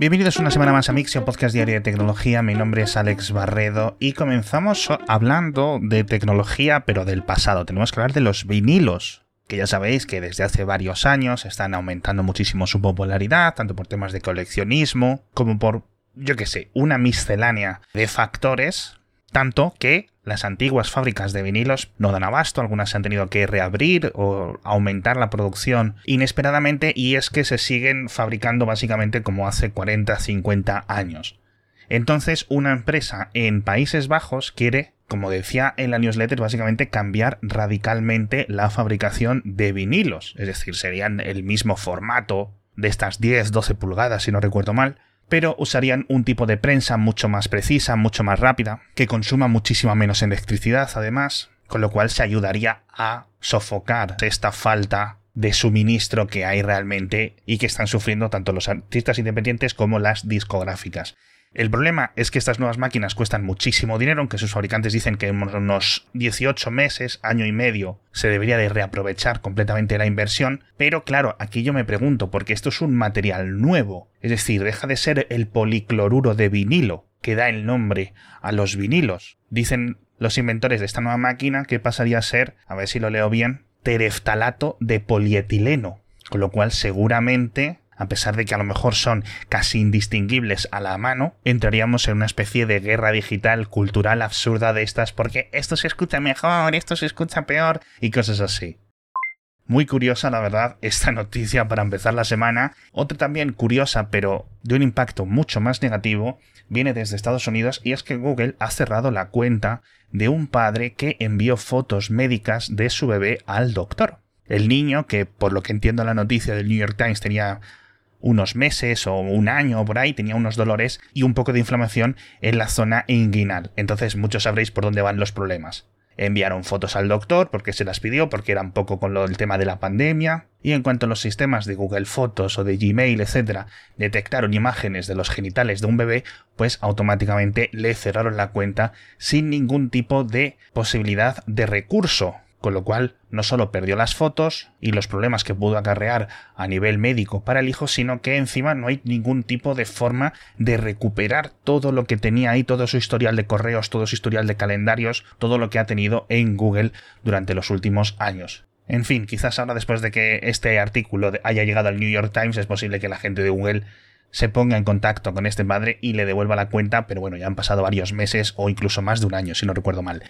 Bienvenidos una semana más a Mixio, podcast diario de tecnología. Mi nombre es Alex Barredo y comenzamos hablando de tecnología, pero del pasado. Tenemos que hablar de los vinilos, que ya sabéis que desde hace varios años están aumentando muchísimo su popularidad, tanto por temas de coleccionismo como por, yo qué sé, una miscelánea de factores, tanto que las antiguas fábricas de vinilos no dan abasto, algunas se han tenido que reabrir o aumentar la producción inesperadamente y es que se siguen fabricando básicamente como hace 40, 50 años. Entonces una empresa en Países Bajos quiere, como decía en la newsletter, básicamente cambiar radicalmente la fabricación de vinilos, es decir, serían el mismo formato de estas 10, 12 pulgadas si no recuerdo mal, pero usarían un tipo de prensa mucho más precisa, mucho más rápida, que consuma muchísima menos electricidad además, con lo cual se ayudaría a sofocar esta falta de suministro que hay realmente y que están sufriendo tanto los artistas independientes como las discográficas. El problema es que estas nuevas máquinas cuestan muchísimo dinero, aunque sus fabricantes dicen que en unos 18 meses, año y medio, se debería de reaprovechar completamente la inversión. Pero claro, aquí yo me pregunto, porque esto es un material nuevo, es decir, deja de ser el policloruro de vinilo, que da el nombre a los vinilos. Dicen los inventores de esta nueva máquina que pasaría a ser, a ver si lo leo bien, tereftalato de polietileno, con lo cual seguramente a pesar de que a lo mejor son casi indistinguibles a la mano, entraríamos en una especie de guerra digital cultural absurda de estas porque esto se escucha mejor, esto se escucha peor y cosas así. Muy curiosa, la verdad, esta noticia para empezar la semana. Otra también curiosa, pero de un impacto mucho más negativo, viene desde Estados Unidos y es que Google ha cerrado la cuenta de un padre que envió fotos médicas de su bebé al doctor. El niño, que por lo que entiendo la noticia del New York Times tenía unos meses o un año por ahí, tenía unos dolores y un poco de inflamación en la zona inguinal. Entonces muchos sabréis por dónde van los problemas. Enviaron fotos al doctor porque se las pidió, porque era un poco con lo del tema de la pandemia. Y en cuanto a los sistemas de Google Fotos o de Gmail, etcétera, detectaron imágenes de los genitales de un bebé, pues automáticamente le cerraron la cuenta sin ningún tipo de posibilidad de recurso con lo cual no solo perdió las fotos y los problemas que pudo acarrear a nivel médico para el hijo, sino que encima no hay ningún tipo de forma de recuperar todo lo que tenía ahí, todo su historial de correos, todo su historial de calendarios, todo lo que ha tenido en Google durante los últimos años. En fin, quizás ahora después de que este artículo haya llegado al New York Times es posible que la gente de Google se ponga en contacto con este padre y le devuelva la cuenta, pero bueno, ya han pasado varios meses o incluso más de un año, si no recuerdo mal.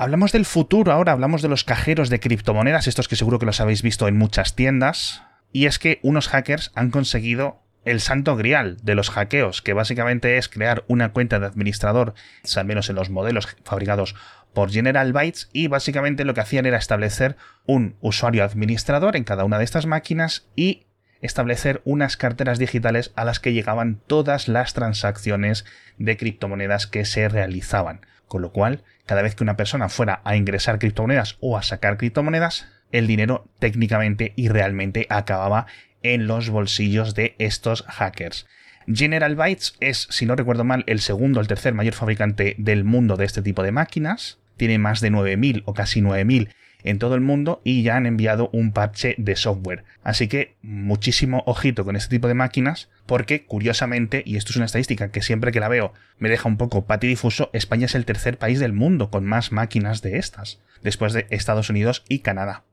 Hablamos del futuro ahora, hablamos de los cajeros de criptomonedas, estos que seguro que los habéis visto en muchas tiendas. Y es que unos hackers han conseguido el santo grial de los hackeos, que básicamente es crear una cuenta de administrador, al menos en los modelos fabricados por General Bytes, y básicamente lo que hacían era establecer un usuario administrador en cada una de estas máquinas y establecer unas carteras digitales a las que llegaban todas las transacciones de criptomonedas que se realizaban. Con lo cual, cada vez que una persona fuera a ingresar criptomonedas o a sacar criptomonedas, el dinero técnicamente y realmente acababa en los bolsillos de estos hackers. General Bytes es, si no recuerdo mal, el segundo o el tercer mayor fabricante del mundo de este tipo de máquinas. Tiene más de 9.000 o casi 9.000 en todo el mundo y ya han enviado un parche de software. Así que muchísimo ojito con este tipo de máquinas porque curiosamente, y esto es una estadística que siempre que la veo me deja un poco patidifuso, España es el tercer país del mundo con más máquinas de estas, después de Estados Unidos y Canadá.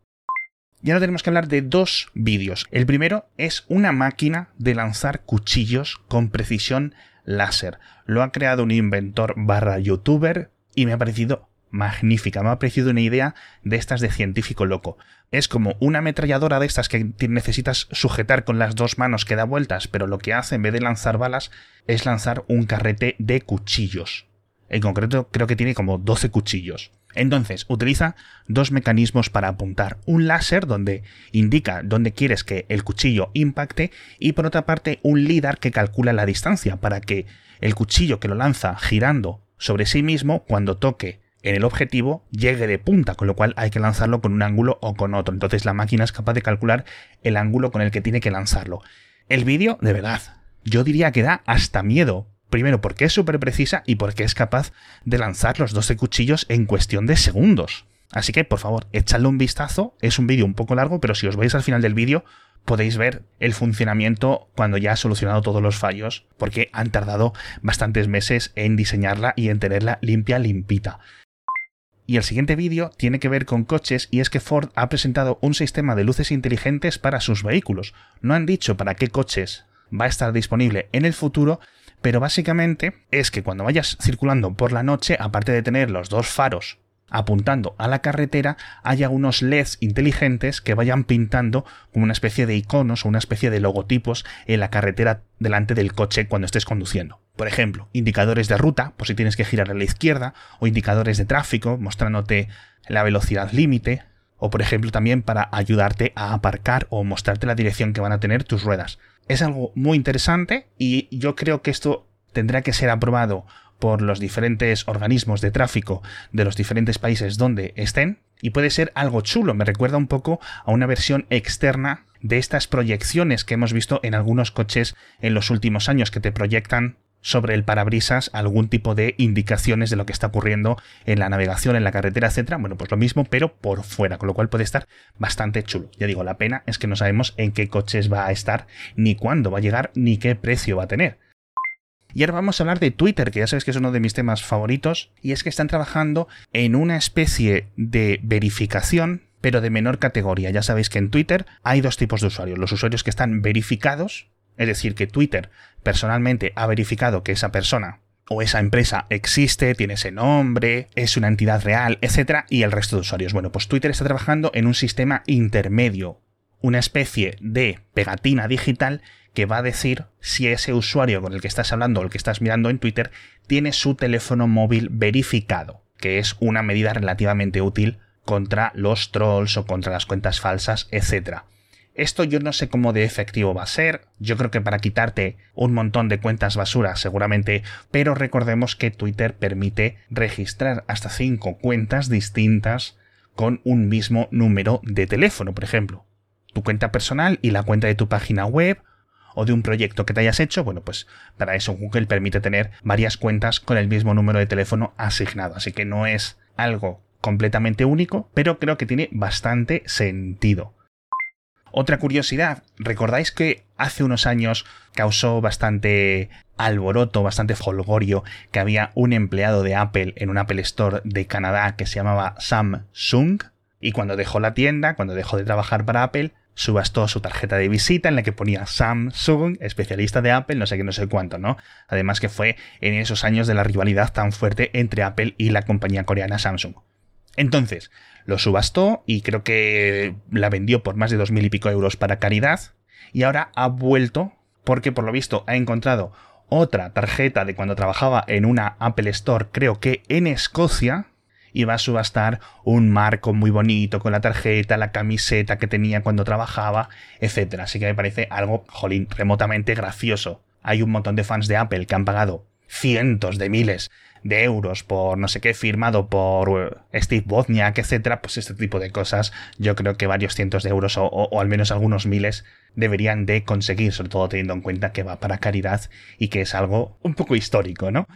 Ya no tenemos que hablar de dos vídeos. El primero es una máquina de lanzar cuchillos con precisión láser. Lo ha creado un inventor barra youtuber y me ha parecido magnífica. Me ha parecido una idea de estas de científico loco. Es como una ametralladora de estas que necesitas sujetar con las dos manos que da vueltas, pero lo que hace en vez de lanzar balas es lanzar un carrete de cuchillos. En concreto creo que tiene como 12 cuchillos. Entonces, utiliza dos mecanismos para apuntar. Un láser donde indica dónde quieres que el cuchillo impacte y por otra parte un LIDAR que calcula la distancia para que el cuchillo que lo lanza girando sobre sí mismo cuando toque en el objetivo llegue de punta, con lo cual hay que lanzarlo con un ángulo o con otro. Entonces la máquina es capaz de calcular el ángulo con el que tiene que lanzarlo. El vídeo, de verdad, yo diría que da hasta miedo. Primero porque es súper precisa y porque es capaz de lanzar los 12 cuchillos en cuestión de segundos. Así que, por favor, echadle un vistazo. Es un vídeo un poco largo, pero si os vais al final del vídeo, podéis ver el funcionamiento cuando ya ha solucionado todos los fallos, porque han tardado bastantes meses en diseñarla y en tenerla limpia, limpita. Y el siguiente vídeo tiene que ver con coches y es que Ford ha presentado un sistema de luces inteligentes para sus vehículos. No han dicho para qué coches va a estar disponible en el futuro, pero básicamente es que cuando vayas circulando por la noche, aparte de tener los dos faros apuntando a la carretera, haya unos LEDs inteligentes que vayan pintando como una especie de iconos o una especie de logotipos en la carretera delante del coche cuando estés conduciendo. Por ejemplo, indicadores de ruta, por si tienes que girar a la izquierda, o indicadores de tráfico mostrándote la velocidad límite, o por ejemplo también para ayudarte a aparcar o mostrarte la dirección que van a tener tus ruedas. Es algo muy interesante y yo creo que esto tendrá que ser aprobado por los diferentes organismos de tráfico de los diferentes países donde estén y puede ser algo chulo. Me recuerda un poco a una versión externa de estas proyecciones que hemos visto en algunos coches en los últimos años que te proyectan sobre el parabrisas algún tipo de indicaciones de lo que está ocurriendo en la navegación, en la carretera, etcétera. Bueno, pues lo mismo, pero por fuera, con lo cual puede estar bastante chulo. Ya digo, la pena es que no sabemos en qué coches va a estar, ni cuándo va a llegar, ni qué precio va a tener. Y ahora vamos a hablar de Twitter, que ya sabes que es uno de mis temas favoritos, y es que están trabajando en una especie de verificación pero de menor categoría. Ya sabéis que en Twitter hay dos tipos de usuarios. Los usuarios que están verificados, es decir, que Twitter personalmente ha verificado que esa persona o esa empresa existe, tiene ese nombre, es una entidad real, etc. Y el resto de usuarios. Bueno, pues Twitter está trabajando en un sistema intermedio, una especie de pegatina digital que va a decir si ese usuario con el que estás hablando o el que estás mirando en Twitter tiene su teléfono móvil verificado, que es una medida relativamente útil contra los trolls o contra las cuentas falsas, etc. Esto yo no sé cómo de efectivo va a ser, yo creo que para quitarte un montón de cuentas basura seguramente, pero recordemos que Twitter permite registrar hasta 5 cuentas distintas con un mismo número de teléfono, por ejemplo. Tu cuenta personal y la cuenta de tu página web o de un proyecto que te hayas hecho, bueno, pues para eso Google permite tener varias cuentas con el mismo número de teléfono asignado. Así que no es algo completamente único, pero creo que tiene bastante sentido. Otra curiosidad, ¿recordáis que hace unos años causó bastante alboroto, bastante folgorio, que había un empleado de Apple en un Apple Store de Canadá que se llamaba Sam Sung? Y cuando dejó la tienda, cuando dejó de trabajar para Apple, subastó su tarjeta de visita en la que ponía Samsung, especialista de Apple, no sé qué, no sé cuánto, ¿no? Además que fue en esos años de la rivalidad tan fuerte entre Apple y la compañía coreana Samsung. Entonces, lo subastó y creo que la vendió por más de dos mil y pico euros para caridad y ahora ha vuelto porque por lo visto ha encontrado otra tarjeta de cuando trabajaba en una Apple Store, creo que en Escocia, iba a subastar un marco muy bonito con la tarjeta, la camiseta que tenía cuando trabajaba, etc. Así que me parece algo, jolín, remotamente gracioso. Hay un montón de fans de Apple que han pagado cientos de miles de euros por no sé qué firmado por eh, Steve Wozniak, etcétera, pues este tipo de cosas yo creo que varios cientos de euros o, al menos algunos miles deberían de conseguir, sobre todo teniendo en cuenta que va para caridad y que es algo un poco histórico, ¿no?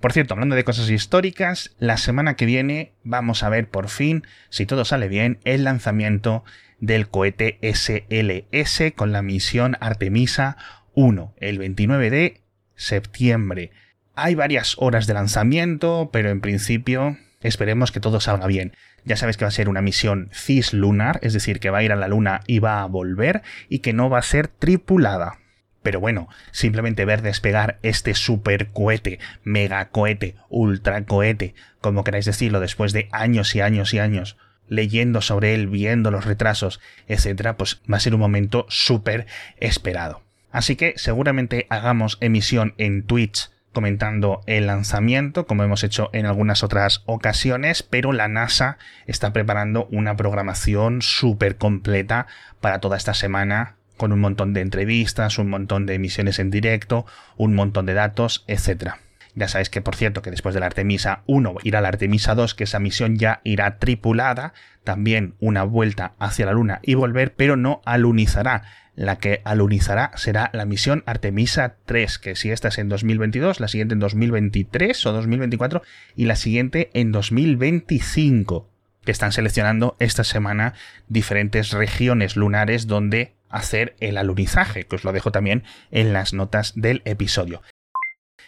Por cierto, hablando de cosas históricas, la semana que viene vamos a ver por fin, si todo sale bien, el lanzamiento del cohete SLS con la misión Artemisa 1, el 29 de septiembre. Hay varias horas de lanzamiento, pero en principio esperemos que todo salga bien. Ya sabes que va a ser una misión cislunar, es decir, que va a ir a la Luna y va a volver, y que no va a ser tripulada. Pero bueno, simplemente ver despegar este super cohete, mega cohete, ultra cohete, como queráis decirlo, después de años y años y años leyendo sobre él, viendo los retrasos, etcétera, pues va a ser un momento súper esperado. Así que seguramente hagamos emisión en Twitch comentando el lanzamiento, como hemos hecho en algunas otras ocasiones, pero la NASA está preparando una programación súper completa para toda esta semana con un montón de entrevistas, un montón de emisiones en directo, un montón de datos, etc. Ya sabéis que, por cierto, que después de la Artemisa 1 irá la Artemisa 2, que esa misión ya irá tripulada, también una vuelta hacia la Luna y volver, pero no alunizará. La que alunizará será la misión Artemisa 3, que si esta es en 2022, la siguiente en 2023 o 2024 y la siguiente en 2025 que están seleccionando esta semana diferentes regiones lunares donde hacer el alunizaje, que os lo dejo también en las notas del episodio.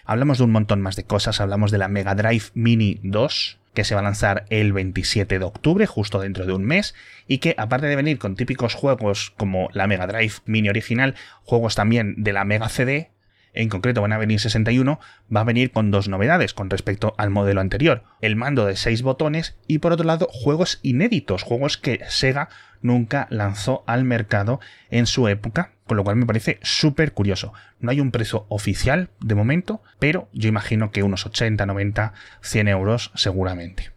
Hablamos de un montón más de cosas, hablamos de la Mega Drive Mini 2, que se va a lanzar el 27 de octubre, justo dentro de un mes, y que aparte de venir con típicos juegos como la Mega Drive Mini original, juegos también de la Mega CD, en concreto van a venir 61, va a venir con dos novedades con respecto al modelo anterior. El mando de 6 botones y por otro lado juegos inéditos, juegos que Sega nunca lanzó al mercado en su época, con lo cual me parece súper curioso. No hay un precio oficial de momento, pero yo imagino que unos 80, 90, 100 euros seguramente.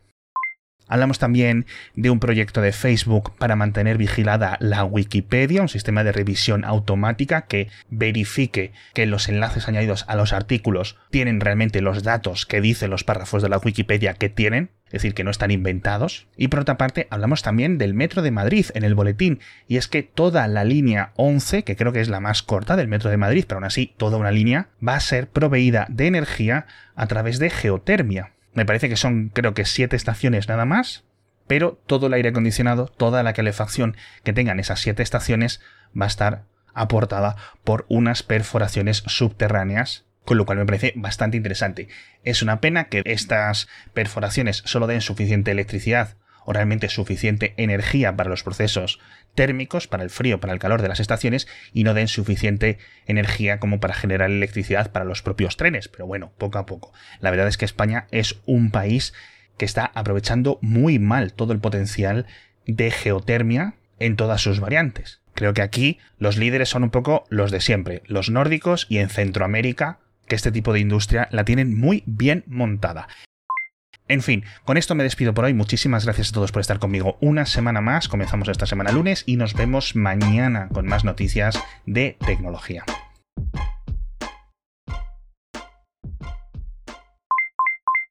Hablamos también de un proyecto de Facebook para mantener vigilada la Wikipedia, un sistema de revisión automática que verifique que los enlaces añadidos a los artículos tienen realmente los datos que dicen los párrafos de la Wikipedia que tienen, es decir, que no están inventados. Y por otra parte, hablamos también del Metro de Madrid en el boletín, y es que toda la línea 11, que creo que es la más corta del Metro de Madrid, pero aún así toda una línea, va a ser proveída de energía a través de geotermia. Me parece que son, creo que, siete estaciones nada más, pero todo el aire acondicionado, toda la calefacción que tengan esas siete estaciones va a estar aportada por unas perforaciones subterráneas, con lo cual me parece bastante interesante. Es una pena que estas perforaciones solo den suficiente electricidad o realmente suficiente energía para los procesos térmicos, para el frío, para el calor de las estaciones, y no den suficiente energía como para generar electricidad para los propios trenes. Pero bueno, poco a poco. La verdad es que España es un país que está aprovechando muy mal todo el potencial de geotermia en todas sus variantes. Creo que aquí los líderes son un poco los de siempre, los nórdicos y en Centroamérica, que este tipo de industria la tienen muy bien montada. En fin, con esto me despido por hoy. Muchísimas gracias a todos por estar conmigo una semana más. Comenzamos esta semana lunes y nos vemos mañana con más noticias de tecnología.